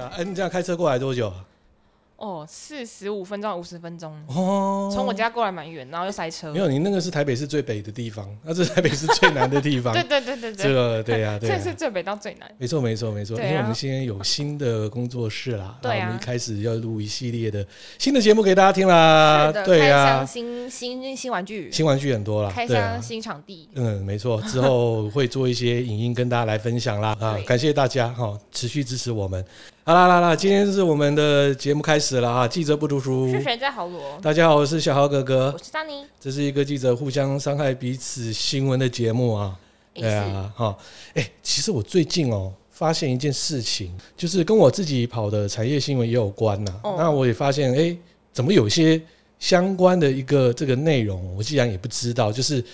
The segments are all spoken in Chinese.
啊，哎，你这样开车过来多久？哦，四十五分钟，五十分钟哦，从我家过来蛮远，然后又塞车。没有，你那个是台北市最北的地方，那这是台北市最南的地方。对对对对对，这个对呀对呀，这是最北到最南。没错没错没错，因为我们现在有新的工作室啦，对啊，我们一开始要录一系列的新的节目给大家听啦。对呀，开箱新新新玩具，新玩具很多啦，开箱新场地。嗯，没错，之后会做一些影音跟大家来分享啦。啊，感谢大家哈，持续支持我们。好啦啦啦，今天是我们的节目开始了啊！记者不读书，是谁在豪罗？大家好，我是小豪哥哥，我是张妮。这是一个记者互相伤害彼此新闻的节目啊。对啊，哈，哎，其实我最近哦发现一件事情，就是跟我自己跑的产业新闻也有关呐。那我也发现，哎，怎么有些相关的一个这个内容，我既然也不知道，就是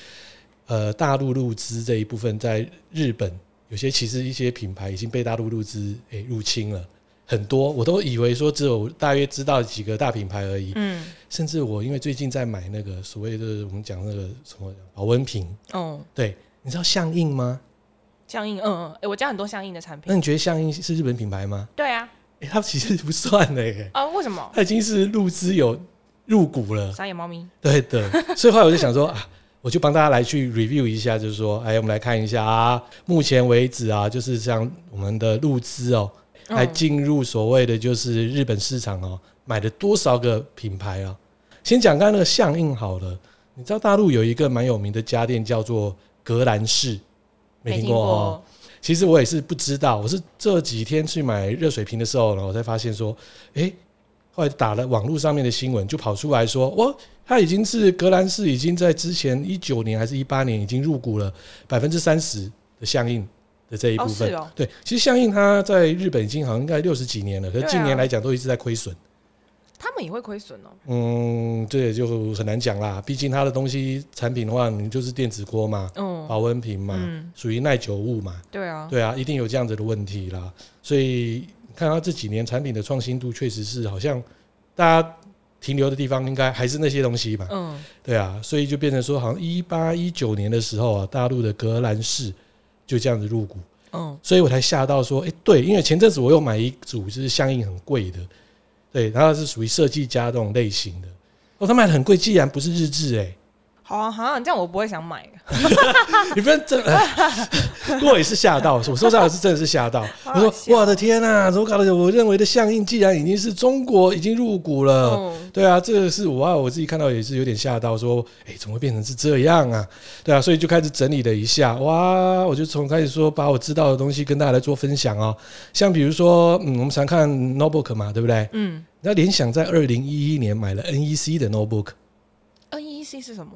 呃大陆入资这一部分，在日本有些其实一些品牌已经被大陆入资哎入侵了。很多我都以为说只有大约知道几个大品牌而已，嗯，甚至我因为最近在买那个所谓的我们讲那个什么保温瓶，哦，对，你知道相印吗？相印，嗯嗯，哎，我家很多相印的产品。那你觉得相印是日本品牌吗？对啊，哎，它其实不算的耶。啊，为什么？它已经是入资有入股了。傻眼猫咪。对的，所以后来我就想说啊，我就帮大家来去 review 一下，就是说，哎，我们来看一下啊，目前为止啊，就是像我们的入资哦。来进入所谓的就是日本市场哦，买了多少个品牌啊？先讲刚刚那个相印好了，你知道大陆有一个蛮有名的家电叫做格兰仕，没听过哦？其实我也是不知道，我是这几天去买热水瓶的时候呢，我才发现说，诶，后来打了网络上面的新闻，就跑出来说，哇，它已经是格兰仕已经在之前一九年还是一八年已经入股了百分之三十的相印。的这一部分，对，其实相应它在日本已经好像应该六十几年了，可是近年来讲都一直在亏损。他们也会亏损哦。嗯，这也就很难讲啦。毕竟它的东西产品的话，你就是电子锅嘛，保温瓶嘛，属于耐久物嘛。对啊，对啊，一定有这样子的问题啦。所以看它这几年产品的创新度，确实是好像大家停留的地方，应该还是那些东西吧。嗯，对啊，所以就变成说，好像一八一九年的时候啊，大陆的格兰仕。就这样子入股，嗯，所以我才吓到说，哎，对，因为前阵子我又买一组，就是相应很贵的，对，然后是属于设计家这种类型的，哦，他卖的很贵，既然不是日志，哎。好啊，好啊，这样我不会想买。你不要真，不 过 我也是吓到。我说实话，我是真的是吓到。我说，我的天呐，怎么搞的？我认为的相印，既然已经是中国已经入股了，对啊，这个是我啊，我自己看到也是有点吓到。说，哎，怎么会变成是这样啊？对啊，所以就开始整理了一下。哇，我就从开始说，把我知道的东西跟大家来做分享哦。像比如说，嗯，我们常看 notebook 嘛，对不对？嗯。那联想在二零一一年买了 NEC 的 notebook。NEC 是什么？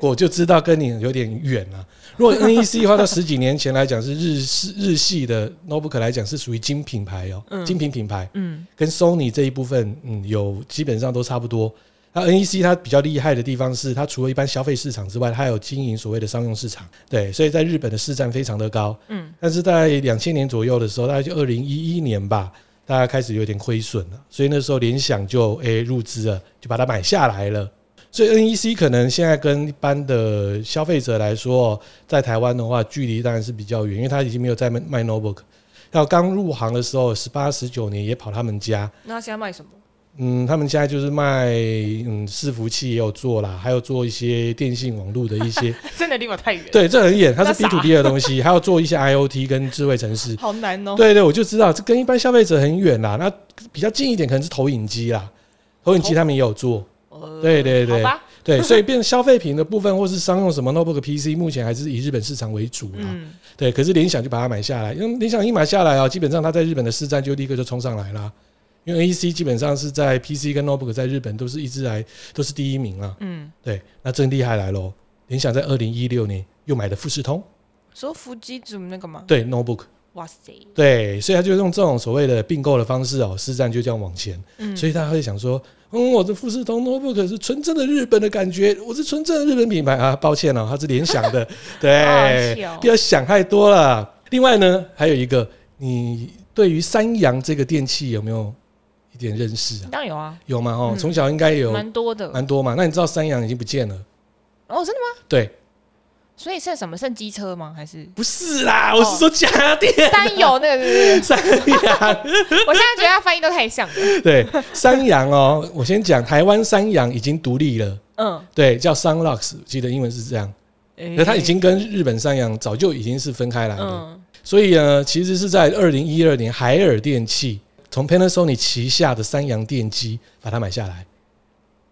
我就知道跟你有点远了。如果 NEC 的话，到十几年前来讲是日系日系的 notebook 来讲是属于精品牌哦，嗯、精品品牌，嗯，跟 Sony 这一部分，嗯，有基本上都差不多。那 NEC 它比较厉害的地方是，它除了一般消费市场之外，它有经营所谓的商用市场，对，所以在日本的市占非常的高，嗯，但是在两千年左右的时候，大概就二零一一年吧，大家开始有点亏损了，所以那时候联想就诶、欸、入资了，就把它买下来了。所以 NEC 可能现在跟一般的消费者来说，在台湾的话，距离当然是比较远，因为他已经没有在卖卖 notebook。要刚入行的时候，十八十九年也跑他们家。那他现在卖什么？嗯，他们现在就是卖嗯伺服器也有做啦，还有做一些电信网络的一些。真的离我太远。对，这很远，它是 B to B 的东西，还要做一些 IoT 跟智慧城市。好难哦。对对，我就知道这跟一般消费者很远啦。那比较近一点可能是投影机啦，投影机他们也有做。对对对，对，所以变消费品的部分，或是商用什么 notebook PC，目前还是以日本市场为主嗯。对，可是联想就把它买下来，因为联想一买下来啊，基本上它在日本的市占就立刻就冲上来了。因为 NEC 基本上是在 PC 跟 notebook 在日本都是一直来都是第一名啊。嗯，对，那真厉害来喽。联想在二零一六年又买了富士通，说富士通那个吗？对，notebook。哇塞！对，所以他就用这种所谓的并购的方式哦，市占就这样往前。嗯，所以他会想说。嗯，我的富士通 notebook 是纯正的日本的感觉，我是纯正的日本品牌啊，抱歉哦，它是联想的，对，不要想太多了。另外呢，还有一个，你对于三洋这个电器有没有一点认识啊？当然有啊，有吗？哦，从小应该有蛮多的，蛮多嘛。那你知道三洋已经不见了？哦，真的吗？对，所以剩什么？剩机车吗？还是不是啦？我是说家电。三阳那个是不是？三洋，我现在觉得他翻译都太像了。对，三洋哦，我先讲，台湾三洋已经独立了。嗯，对，叫 Sunlux，记得英文是这样。那它已经跟日本三洋早就已经是分开来了。所以呢，其实是在二零一二年，海尔电器从 Panasonic 旗下的三洋电机把它买下来。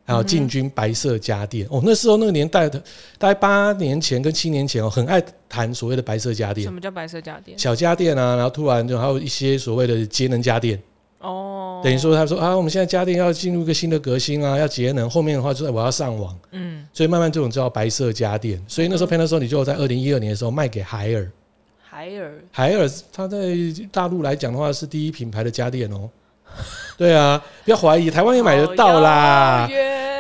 还有进军白色家电哦，那时候那个年代的，大概八年前跟七年前哦，很爱谈所谓的白色家电。什么叫白色家电？小家电啊，然后突然就还有一些所谓的节能家电哦，等于说他说啊，我们现在家电要进入一个新的革新啊，要节能。后面的话就是我要上网，嗯，所以慢慢这种叫白色家电。所以那时候 Panasonic 就在二零一二年的时候卖给海尔。海尔，海尔，它在大陆来讲的话是第一品牌的家电哦。对啊，不要怀疑，台湾也买得到啦。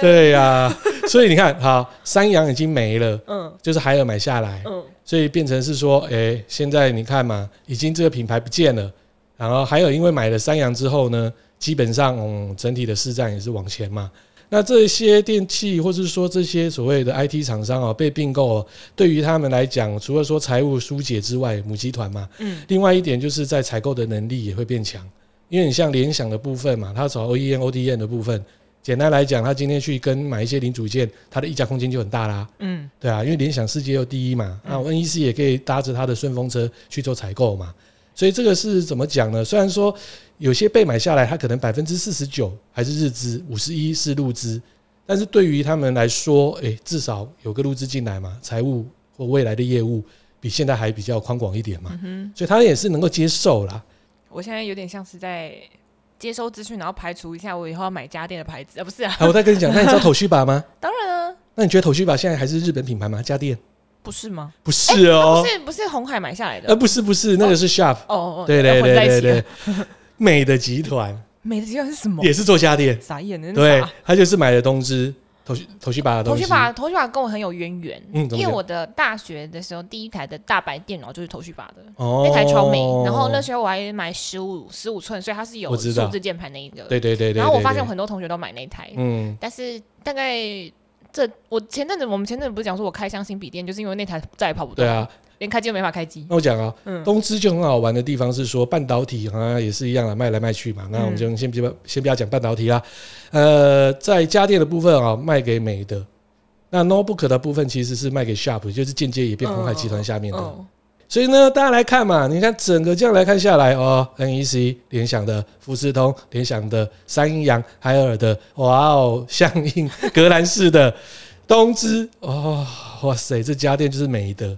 对呀、啊，所以你看，好，三洋已经没了，嗯，就是海尔买下来，嗯，所以变成是说，哎、欸，现在你看嘛，已经这个品牌不见了，然后海尔因为买了三洋之后呢，基本上，嗯，整体的市占也是往前嘛。那这些电器或者是说这些所谓的 IT 厂商啊，被并购，对于他们来讲，除了说财务疏解之外，母集团嘛，嗯，另外一点就是在采购的能力也会变强，因为你像联想的部分嘛，它找 OEM、ODM 的部分。简单来讲，他今天去跟买一些零组件，他的溢价空间就很大啦。嗯，对啊，因为联想世界又第一嘛，那 NEC 也可以搭着他的顺风车去做采购嘛。所以这个是怎么讲呢？虽然说有些被买下来，它可能百分之四十九还是日资，五十一是陆资，但是对于他们来说，诶、欸，至少有个陆资进来嘛，财务或未来的业务比现在还比较宽广一点嘛。所以他也是能够接受啦。我现在有点像是在。接收资讯，然后排除一下我以后要买家电的牌子啊，不是啊？我再跟你讲，那你知道 Toshiba 吗？当然啊。那你觉得 Toshiba 现在还是日本品牌吗？家电？不是吗？不是哦，不是不是红海买下来的，呃，不是不是，那个是 Sharp。哦哦，对对对对对，美的集团。美的集团是什么？也是做家电。傻眼的，对，他就是买了东芝。头绪头绪把的东西，头绪。吧头绪吧跟我很有渊源，嗯，因为我的大学的时候第一台的大白电脑就是头绪吧的，哦，那台超美，然后那时候我还买十五十五寸，所以它是有数字键盘那一个，对对对对。然后我发现很多同学都买那台，嗯，但是大概这我前阵子我们前阵子不是讲说我开箱新笔电，就是因为那台再也跑不动，对啊。连开机都没法开机。那我讲啊，嗯、东芝就很好玩的地方是说，半导体好像也是一样啊，卖来卖去嘛。那我们就先不要先不要讲半导体啦。呃，在家电的部分啊，卖给美的。那 notebook 的部分其实是卖给 Sharp，就是间接也变鸿海集团下面的。哦哦、所以呢，大家来看嘛，你看整个这样来看下来哦，NEC 联想的、富士通联想的、三阳海尔的，哇哦，相应格兰仕的东芝哦，哇塞，这家电就是美的。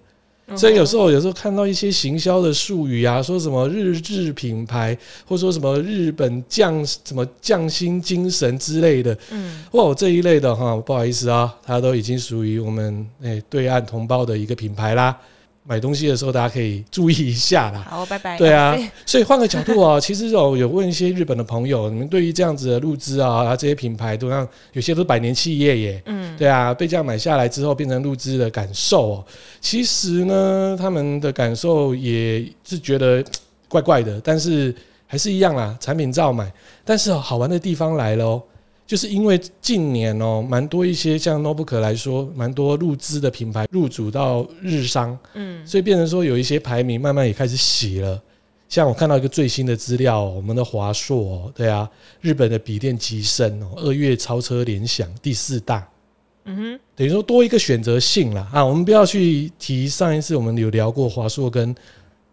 所以有时候，有时候看到一些行销的术语啊，说什么日制品牌，或者说什么日本匠什么匠心精神之类的，嗯，哇，这一类的哈，不好意思啊，它都已经属于我们诶、欸、对岸同胞的一个品牌啦。买东西的时候，大家可以注意一下啦。好，拜拜。对啊，所以换个角度啊，其实有有问一些日本的朋友，你们对于这样子的入资啊，这些品牌都让有些都是百年企业耶。嗯，对啊，被这样买下来之后变成入资的感受哦，其实呢，他们的感受也是觉得怪怪的，但是还是一样啦，产品照买。但是好玩的地方来了哦。就是因为近年哦，蛮多一些像 notebook 来说，蛮多入资的品牌入主到日商，嗯，所以变成说有一些排名慢慢也开始洗了。像我看到一个最新的资料，我们的华硕哦，对啊，日本的笔电极盛哦，二月超车联想第四大，嗯哼，等于说多一个选择性了啊。我们不要去提上一次我们有聊过华硕跟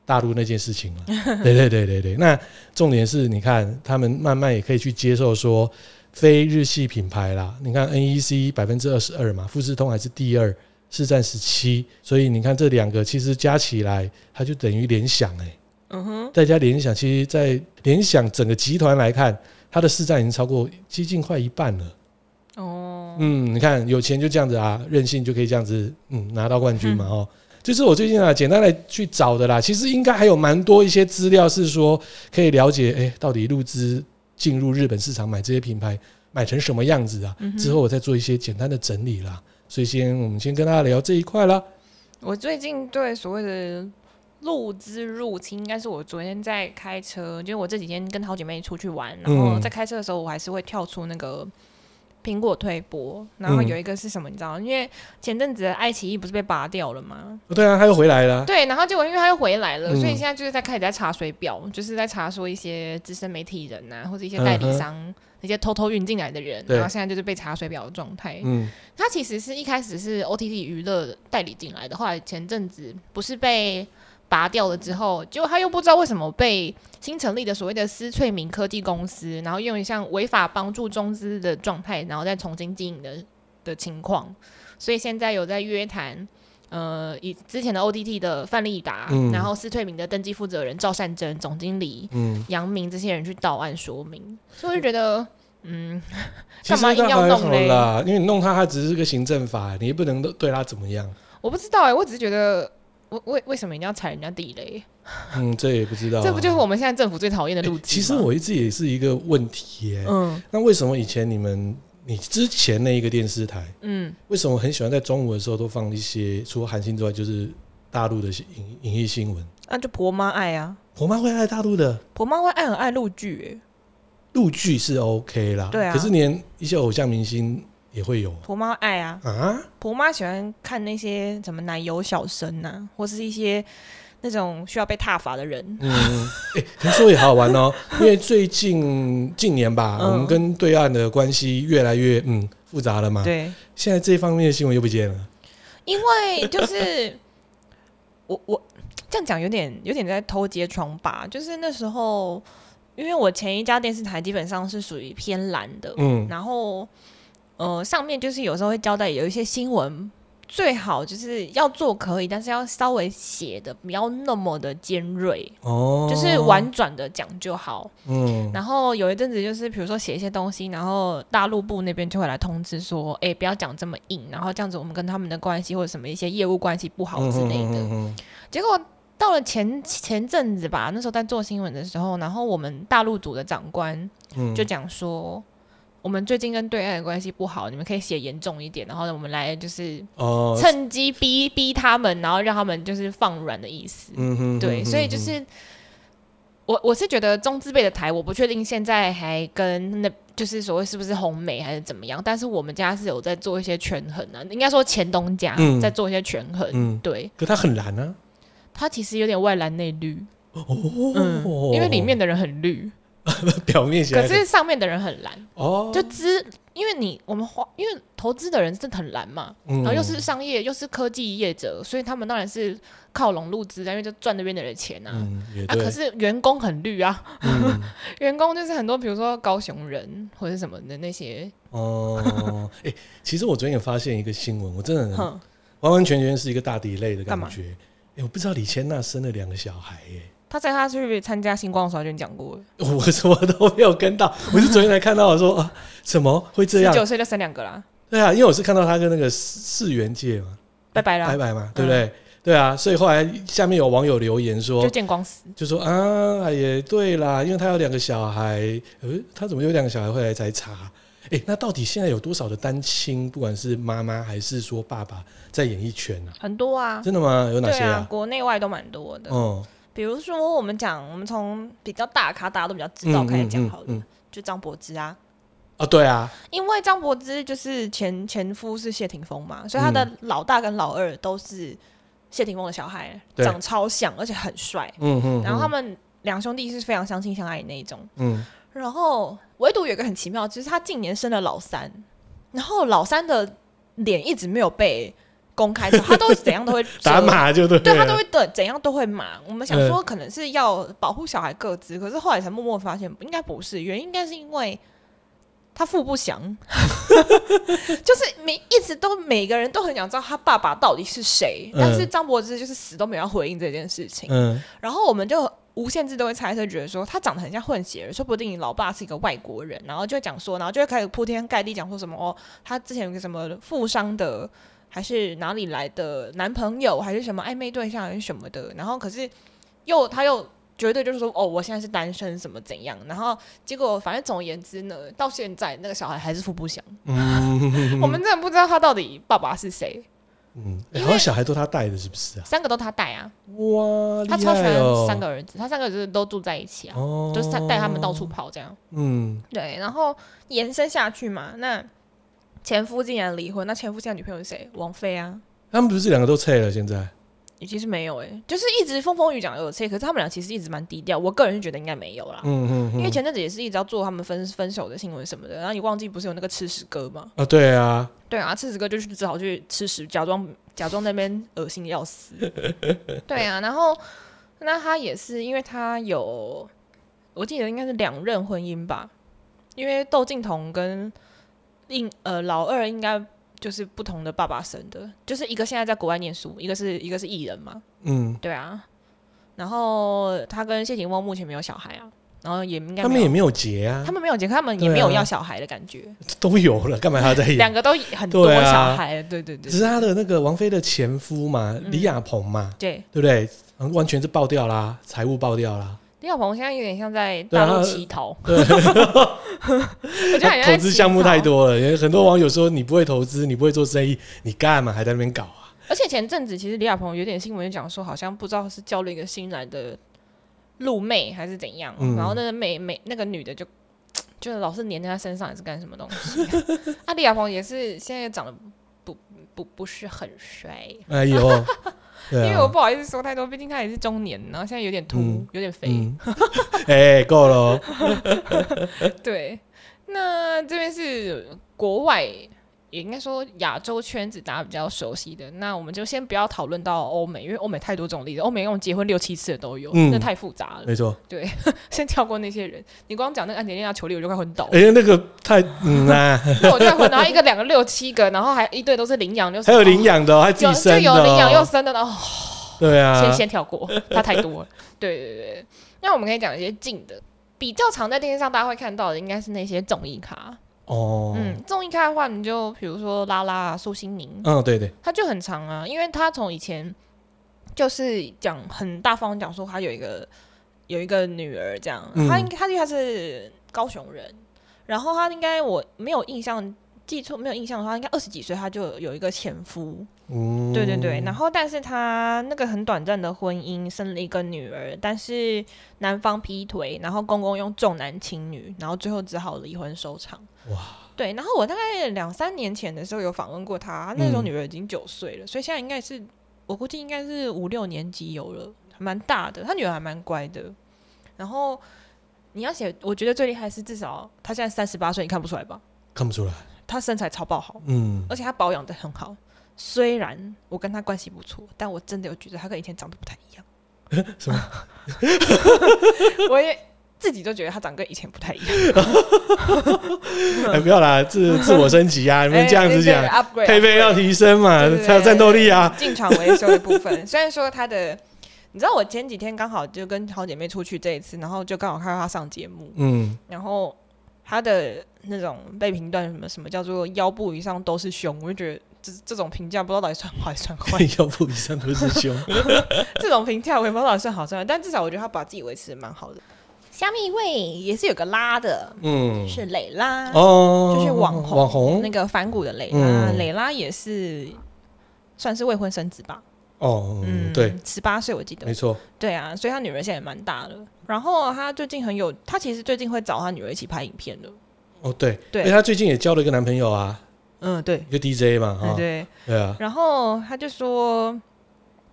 大陆那件事情了，对对对对对。那重点是你看，他们慢慢也可以去接受说。非日系品牌啦，你看 NEC 百分之二十二嘛，富士通还是第二，市占十七，所以你看这两个其实加起来，它就等于联想哎，嗯哼，再加联想，其实，在联想整个集团来看，它的市占已经超过接近快一半了。哦，嗯，你看有钱就这样子啊，任性就可以这样子，嗯，拿到冠军嘛哦，就是我最近啊，简单来去找的啦，其实应该还有蛮多一些资料是说可以了解，哎，到底入资。进入日本市场买这些品牌，买成什么样子啊？之后我再做一些简单的整理啦。所以先我们先跟大家聊这一块啦。我最近对所谓的入资入侵，应该是我昨天在开车，就是我这几天跟好姐妹出去玩，然后在开车的时候，我还是会跳出那个苹果推播，然后有一个是什么？你知道？因为前阵子的爱奇艺不是被拔掉了吗？对啊，他又回来了。对，然后结果因为他又回来了，所以现在就是在开始在查水表，就是在查说一些资深媒体人啊，或者一些代理商那些偷偷运进来的人，然后现在就是被查水表的状态。嗯，他其实是一开始是 OTT 娱乐代理进来的，后来前阵子不是被。拔掉了之后，结果他又不知道为什么被新成立的所谓的思翠明科技公司，然后用一项违法帮助中资的状态，然后再重新经营的的情况，所以现在有在约谈，呃，以之前的 OTT 的范立达，嗯、然后思翠明的登记负责人赵善珍、总经理杨明这些人去到案说明，所以我就觉得，嗯，干嘛硬要弄嘞？因为你弄他，他只是个行政法，你也不能对他怎么样。我不知道哎、欸，我只是觉得。为为为什么一定要踩人家地雷？嗯，这也不知道、啊。这不就是我们现在政府最讨厌的路子吗？其实我一直也是一个问题耶。嗯。那为什么以前你们你之前那一个电视台，嗯，为什么很喜欢在中午的时候都放一些除了韩星之外，就是大陆的影影艺新闻？那就婆妈爱啊。婆妈会爱大陆的。婆妈会爱很爱陆剧，哎，陆剧是 OK 啦。对啊。可是连一些偶像明星。也会有婆妈爱啊啊！婆妈喜欢看那些什么奶油小生呐、啊，或是一些那种需要被踏伐的人。嗯，哎、欸，听说也好玩哦，因为最近近年吧，嗯、我们跟对岸的关系越来越嗯复杂了嘛。对，现在这方面的新闻又不见了。因为就是 我我这样讲有点有点在偷揭疮疤，就是那时候，因为我前一家电视台基本上是属于偏蓝的，嗯，然后。呃，上面就是有时候会交代有一些新闻，最好就是要做可以，但是要稍微写的不要那么的尖锐，哦，就是婉转的讲就好。嗯，然后有一阵子就是比如说写一些东西，然后大陆部那边就会来通知说，哎，不要讲这么硬，然后这样子我们跟他们的关系或者什么一些业务关系不好之类的。结果到了前前阵子吧，那时候在做新闻的时候，然后我们大陆组的长官就讲说。我们最近跟对岸的关系不好，你们可以写严重一点，然后呢，我们来就是趁机逼逼他们，然后让他们就是放软的意思。嗯哼，对，所以就是我我是觉得中资辈的台，我不确定现在还跟那就是所谓是不是红媒还是怎么样，但是我们家是有在做一些权衡啊，应该说前东家在做一些权衡。嗯，对。可他很蓝啊，他其实有点外蓝内绿。哦，嗯，因为里面的人很绿。表面上，可是上面的人很蓝哦，就资，因为你我们花，因为投资的人是很蓝嘛，嗯、然后又是商业又是科技业者，所以他们当然是靠拢入资，因为就赚那边的人钱啊。嗯、啊，可是员工很绿啊，嗯、员工就是很多，比如说高雄人或者什么的那些。哦，哎、欸，其实我昨天也发现一个新闻，我真的完完全全是一个大底类的感觉。哎、欸，我不知道李千娜生了两个小孩耶。他在他去参加星光的时候就讲过了，我什么都没有跟到，我是昨天才看到我说啊，怎么会这样？十九岁就生两个啦？对啊，因为我是看到他跟那个世元界嘛，拜拜啦，拜拜嘛，对不对？嗯、对啊，所以后来下面有网友留言说，就见光死，就说啊，也对啦，因为他有两个小孩，呃，他怎么有两个小孩？后来才查，哎、欸，那到底现在有多少的单亲，不管是妈妈还是说爸爸，在演艺圈呢、啊？很多啊，真的吗？有哪些啊？啊国内外都蛮多的，嗯。比如说，我们讲，我们从比较大咖，大家都比较知道开始讲好了，嗯嗯嗯、就张柏芝啊，啊，对啊，因为张柏芝就是前前夫是谢霆锋嘛，所以他的老大跟老二都是谢霆锋的小孩，嗯、长超像，而且很帅，嗯嗯，然后他们两兄弟是非常相亲相爱的那一种，嗯，然后唯独有一个很奇妙，就是他近年生了老三，然后老三的脸一直没有被。公开的，他都怎样都会 打码，就对，对他都会对怎样都会骂。我们想说可能是要保护小孩个资，可是后来才默默发现，应该不是，原因应该是因为他父不详，就是每一直都每个人都很想知道他爸爸到底是谁，但是张柏芝就是死都没有回应这件事情。嗯，然后我们就无限制都会猜测，觉得说他长得很像混血儿，说不定你老爸是一个外国人，然后就会讲说，然后就会开始铺天盖地讲说什么哦，他之前有个什么富商的。还是哪里来的男朋友，还是什么暧昧对象，还是什么的？然后可是又他又绝对就是说，哦，我现在是单身，什么怎样？然后结果反正总而言之呢，到现在那个小孩还是父不详。嗯、我们真的不知道他到底爸爸是谁。嗯，然后小孩都他带的，是不是啊？三个都他带啊！哇，哦、他超喜欢三个儿子，他三个儿子都住在一起啊，哦、就是带他们到处跑这样。嗯，对，然后延伸下去嘛，那。前夫竟然离婚，那前夫现在女朋友是谁？王菲啊。他们不是两个都撤了？现在？其实没有哎、欸，就是一直风风雨讲有撤，可是他们俩其实一直蛮低调。我个人是觉得应该没有啦。嗯嗯，嗯。因为前阵子也是一直要做他们分分手的新闻什么的，然后你忘记不是有那个吃屎哥吗？啊，对啊。对啊，吃屎哥就是只好去吃屎，假装假装那边恶心的要死。对啊，然后那他也是，因为他有，我记得应该是两任婚姻吧。因为窦靖童跟应呃老二应该就是不同的爸爸生的，就是一个现在在国外念书，一个是一个是艺人嘛。嗯，对啊。然后他跟谢霆锋目前没有小孩啊，然后也应该他们也没有结啊，他们没有结，他们也没有要小孩的感觉，啊、都有了，干嘛还要再 两个都很多小孩？对、啊、对对对，只是他的那个王菲的前夫嘛，李亚鹏嘛，对对不对？完全是爆掉啦，财务爆掉啦。李亚鹏现在有点像在大陆乞讨，对，我觉得投资项目太多了。很多网友说，你不会投资，你不会做生意，你干嘛还在那边搞啊？而且前阵子其实李亚鹏有点新闻讲说，好像不知道是交了一个新来的露妹还是怎样，嗯、然后那个妹妹那个女的就就老是黏在他身上，也是干什么东西？啊，李亚鹏也是现在长得不不不是很帅，哎呦。因为我不好意思说太多，毕竟他也是中年，然后现在有点秃，嗯、有点肥。哎、嗯，够了。对，那这边是国外。也应该说亚洲圈子大家比较熟悉的，那我们就先不要讨论到欧美，因为欧美太多这种例子，欧美那种结婚六七次的都有，那、嗯、太复杂了。没错，对，先跳过那些人。你光讲那个安吉丽娜裘莉，我就快昏倒了。哎、欸，那个太嗯啊，那我就快昏倒。然后一个两个六七个，然后还一对都是领养，就是还有领养的、哦，还自己生的、哦，就有领养又生的，然后 对啊，先先跳过，他太多了。对对对，那我们可以讲一些近的，比较常在电视上大家会看到的，应该是那些综艺咖。哦，嗯，综艺咖的话，你就比如说拉拉啊，苏心宁，嗯，对对，他就很长啊，因为他从以前就是讲很大方讲说他有一个有一个女儿这样，嗯、他应该他因为他是高雄人，然后他应该我没有印象。记错没有印象的话，应该二十几岁他就有一个前夫，嗯，对对对。然后，但是他那个很短暂的婚姻生了一个女儿，但是男方劈腿，然后公公用重男轻女，然后最后只好离婚收场。哇，对。然后我大概两三年前的时候有访问过他，他那时候女儿已经九岁了，嗯，所以现在应该是我估计应该是五六年级有了，蛮大的。他女儿还蛮乖的。然后你要写，我觉得最厉害是至少他现在三十八岁，你看不出来吧？看不出来。他身材超爆好，嗯，而且他保养的很好。虽然我跟他关系不错，但我真的有觉得他跟以前长得不太一样。什么？我也自己都觉得他长得跟以前不太一样。哎，不要啦，自自我升级啊！你们这样子讲，配备要提升嘛，才有战斗力啊。进场维修的部分，虽然说他的，你知道，我前几天刚好就跟好姐妹出去这一次，然后就刚好看到她上节目，嗯，然后。她的那种被评断什么什么叫做腰部以上都是胸，我就觉得这这种评价不知道到底算好还是算坏。腰部以上都是胸，这种评价我也不知道到底算好算坏，但至少我觉得他把自己维持的蛮好的。虾米味也是有个拉的，嗯，是蕾拉哦，就是网红网红那个反骨的蕾拉，蕾、嗯、拉也是算是未婚生子吧。哦，嗯，对，十八岁我记得，没错，对啊，所以他女儿现在也蛮大的。然后他最近很有，他其实最近会找他女儿一起拍影片的。哦，对，对，因为他最近也交了一个男朋友啊，嗯，对，一个 DJ 嘛，对对，对啊。然后他就说，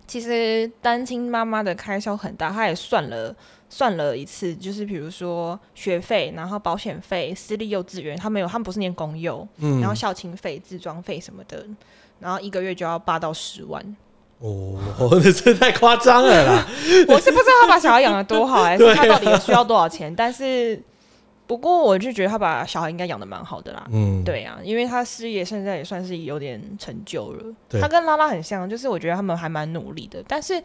其实单亲妈妈的开销很大，他也算了算了一次，就是比如说学费，然后保险费，私立幼稚园，他没有，他们不是念公幼，嗯，然后校庆费、自装费什么的，然后一个月就要八到十万。哦，这太夸张了啦！我是不知道他把小孩养的多好，还是他到底需要多少钱？但是，不过我就觉得他把小孩应该养的蛮好的啦。嗯，对啊，因为他事业现在也算是有点成就了。他跟拉拉很像，就是我觉得他们还蛮努力的。但是，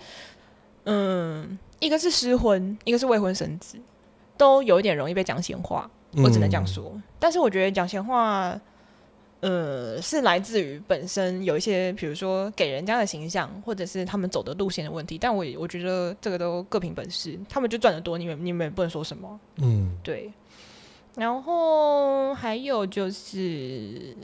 嗯，一个是失婚，一个是未婚生子，都有一点容易被讲闲话。我只能这样说。但是我觉得讲闲话。呃，是来自于本身有一些，比如说给人家的形象，或者是他们走的路线的问题。但我我觉得这个都各凭本事，他们就赚得多，你们你们也不能说什么。嗯，对。然后还有就是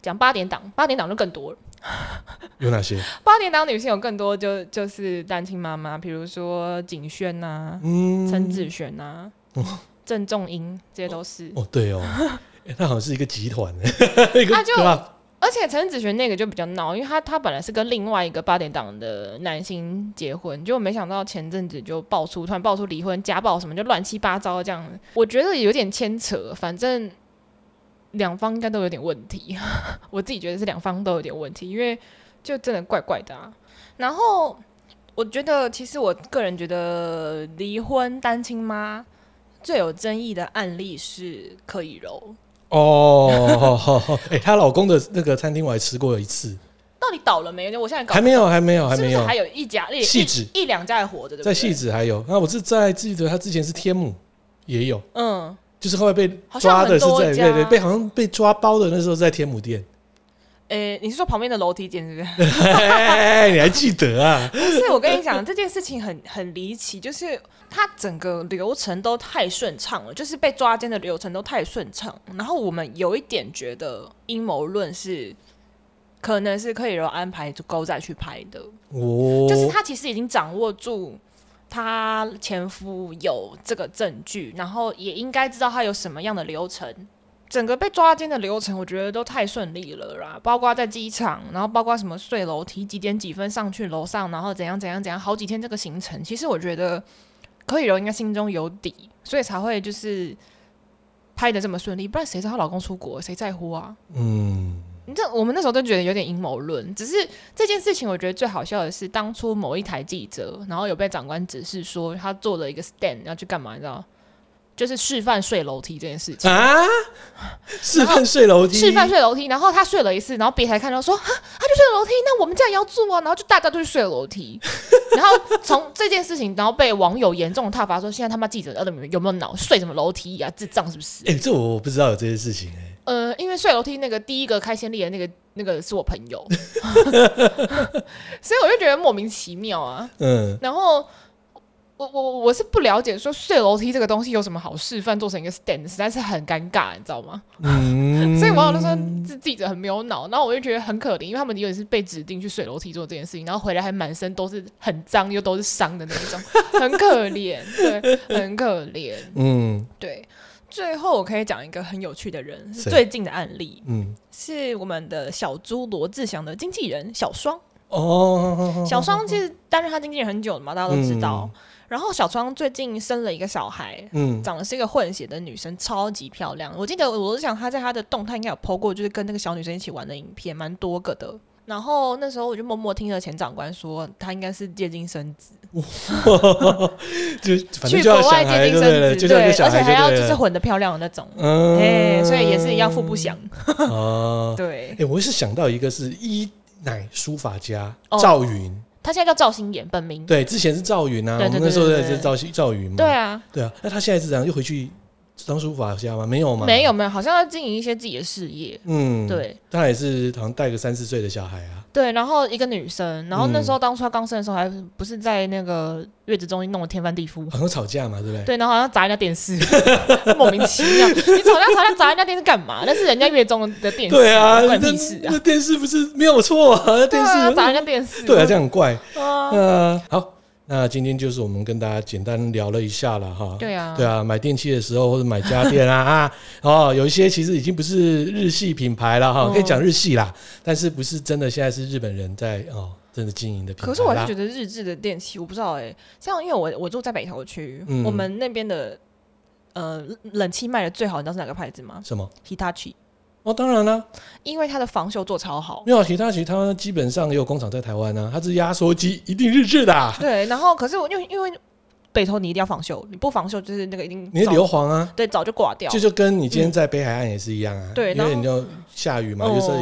讲八点档，八点档就更多了。有哪些？八点档女性有更多就，就就是单亲妈妈，比如说景轩呐、啊，嗯，陈子璇呐，郑仲英，这些都是。哦，对哦。他好像是一个集团的，一个就而且陈子璇那个就比较闹，因为他他本来是跟另外一个八点档的男星结婚，就没想到前阵子就爆出，突然爆出离婚、家暴什么，就乱七八糟这样。我觉得有点牵扯，反正两方应该都有点问题。我自己觉得是两方都有点问题，因为就真的怪怪的啊。然后我觉得，其实我个人觉得离婚单亲妈最有争议的案例是柯以柔。哦，哎，她老公的那个餐厅我还吃过一次，到底倒了没有？我现在搞还没有，还没有，还没有，还有一家，汐止一两家还活着的，在汐止还有。那我是在记得他之前是天母也有，嗯，就是后来被抓的是在对对，被好像被抓包的那时候在天母店。诶，你是说旁边的楼梯间是不是？你还记得啊？不是，我跟你讲，这件事情很很离奇，就是它整个流程都太顺畅了，就是被抓奸的流程都太顺畅。然后我们有一点觉得阴谋论是，可能是可以由安排狗仔去拍的。哦，就是他其实已经掌握住他前夫有这个证据，然后也应该知道他有什么样的流程。整个被抓奸的流程，我觉得都太顺利了啦，包括在机场，然后包括什么睡楼梯，几点几分上去楼上，然后怎样怎样怎样，好几天这个行程，其实我觉得柯以柔应该心中有底，所以才会就是拍的这么顺利，不然谁知道她老公出国，谁在乎啊？嗯，你这我们那时候都觉得有点阴谋论，只是这件事情，我觉得最好笑的是，当初某一台记者，然后有被长官指示说他做了一个 stand 要去干嘛，你知道？就是示范睡楼梯这件事情啊，示范睡楼梯，示范睡楼梯，然后他睡了一次，然后别台看到说，他就睡楼梯，那我们这样也要做啊，然后就大家都去睡楼梯，然后从这件事情，然后被网友严重的挞伐说，现在他妈记者有没有脑，睡什么楼梯啊，智障是不是？哎，这我不知道有这件事情哎。呃，因为睡楼梯那个第一个开先例的那个那个是我朋友，所以我就觉得莫名其妙啊。嗯，然后。我我我是不了解说睡楼梯这个东西有什么好示范做成一个 stand，实在是很尴尬，你知道吗？嗯、所以网友都说这记者很没有脑，然后我就觉得很可怜，因为他们有点是被指定去睡楼梯做这件事情，然后回来还满身都是很脏又都是伤的那一种，很可怜，对，很可怜。嗯，对。最后我可以讲一个很有趣的人，是最近的案例，嗯，是我们的小猪罗志祥的经纪人小双。哦，小双其实担任他经纪人很久了嘛，大家都知道。嗯然后小窗最近生了一个小孩，嗯，长得是一个混血的女生，超级漂亮。我记得我是想她在她的动态应该有 po 过，就是跟那个小女生一起玩的影片，蛮多个的。然后那时候我就默默听了前长官说，她应该是借精生子，就 去国外借精生子，对，而且还要就是混得漂亮的那种，哎，所以也是一样富不祥。哦，对，哎，我是想到一个是伊乃书法家赵云。他现在叫赵心妍，本名。对，之前是赵云啊，我们那时候在是赵赵云嘛。对啊，对啊。那他现在是怎样？又回去当书法家吗？没有吗？没有没有，好像要经营一些自己的事业。嗯，对。他也是好像带个三四岁的小孩啊。对，然后一个女生，然后那时候当初她刚生的时候，还不是在那个月子中心弄得天翻地覆，好像吵架嘛，对不对？对，然后好像砸人家电视，莫名其妙。你吵架吵架砸人家电视干嘛？那是人家月中的电视，对啊，关屁事啊！那电视不是没有错啊？电视砸人家电视，对啊，这样很怪。啊，好。那今天就是我们跟大家简单聊了一下了哈。对啊，对啊，买电器的时候或者买家电啊 啊哦，有一些其实已经不是日系品牌了哈，可以讲日系啦，但是不是真的现在是日本人在哦，真的经营的品牌。可是我还是觉得日制的电器，我不知道哎、欸，像因为我我住在北投区，嗯、我们那边的呃冷气卖的最好，你知道是哪个牌子吗？什么？Hitachi。哦，当然了，因为它的防锈做超好。没有其他，其实它基本上也有工厂在台湾呢、啊。它是压缩机，一定日制的、啊。对，然后可是我因为因为北投你一定要防锈，你不防锈就是那个一定你硫磺啊，对，早就挂掉。就就跟你今天在北海岸也是一样啊，对、嗯，因为你要下雨嘛，就是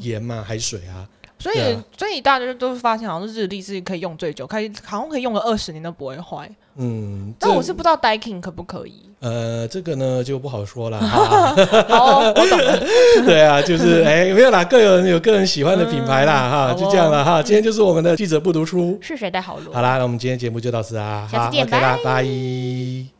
盐嘛，海水啊。所以，啊、所以大家都发现，好像日历是可以用最久，可以好像可以用个二十年都不会坏。嗯，但我是不知道 Daikin 可不可以。呃，这个呢就不好说了。好，我懂了。对啊，就是哎，没有啦，各有人有个人喜欢的品牌啦，哈，就这样了哈。今天就是我们的记者不读书，是谁带好路？好啦，那我们今天节目就到此啊，下次见，拜拜。